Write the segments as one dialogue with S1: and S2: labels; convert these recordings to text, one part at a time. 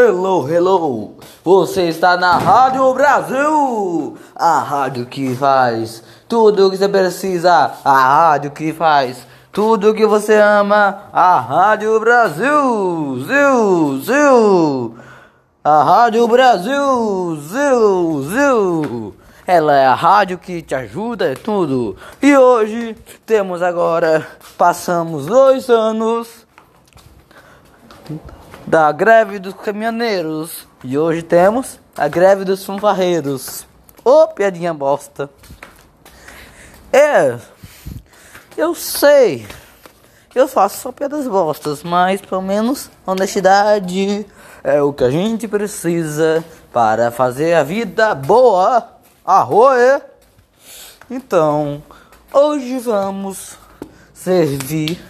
S1: Hello, hello! Você está na Rádio Brasil! A rádio que faz tudo o que você precisa, a rádio que faz tudo o que você ama, a Rádio Brasil! Zil, zil! A Rádio Brasil! Zil, zil! Ela é a rádio que te ajuda, é tudo. E hoje temos agora, passamos dois anos da greve dos caminhoneiros. E hoje temos a greve dos fanfarreiros. Ô, oh, piadinha bosta. É, eu sei. Eu faço só piadas bostas, mas pelo menos honestidade é o que a gente precisa para fazer a vida boa. Arroê! Então, hoje vamos servir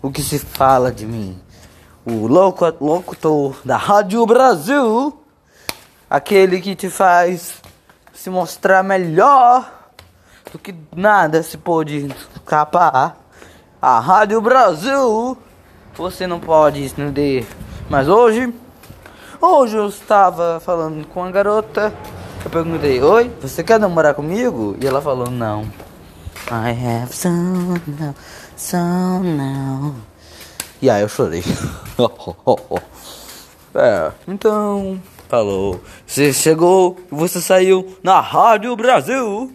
S1: o que se fala de mim o locutor da Rádio Brasil, aquele que te faz se mostrar melhor do que nada se pode escapar. A Rádio Brasil, você não pode entender. Mas hoje, hoje eu estava falando com a garota. Eu perguntei: Oi, você quer namorar comigo? E ela falou: Não. I have some now, some now. E aí eu chorei. é, então, falou. Você chegou, você saiu na Rádio Brasil.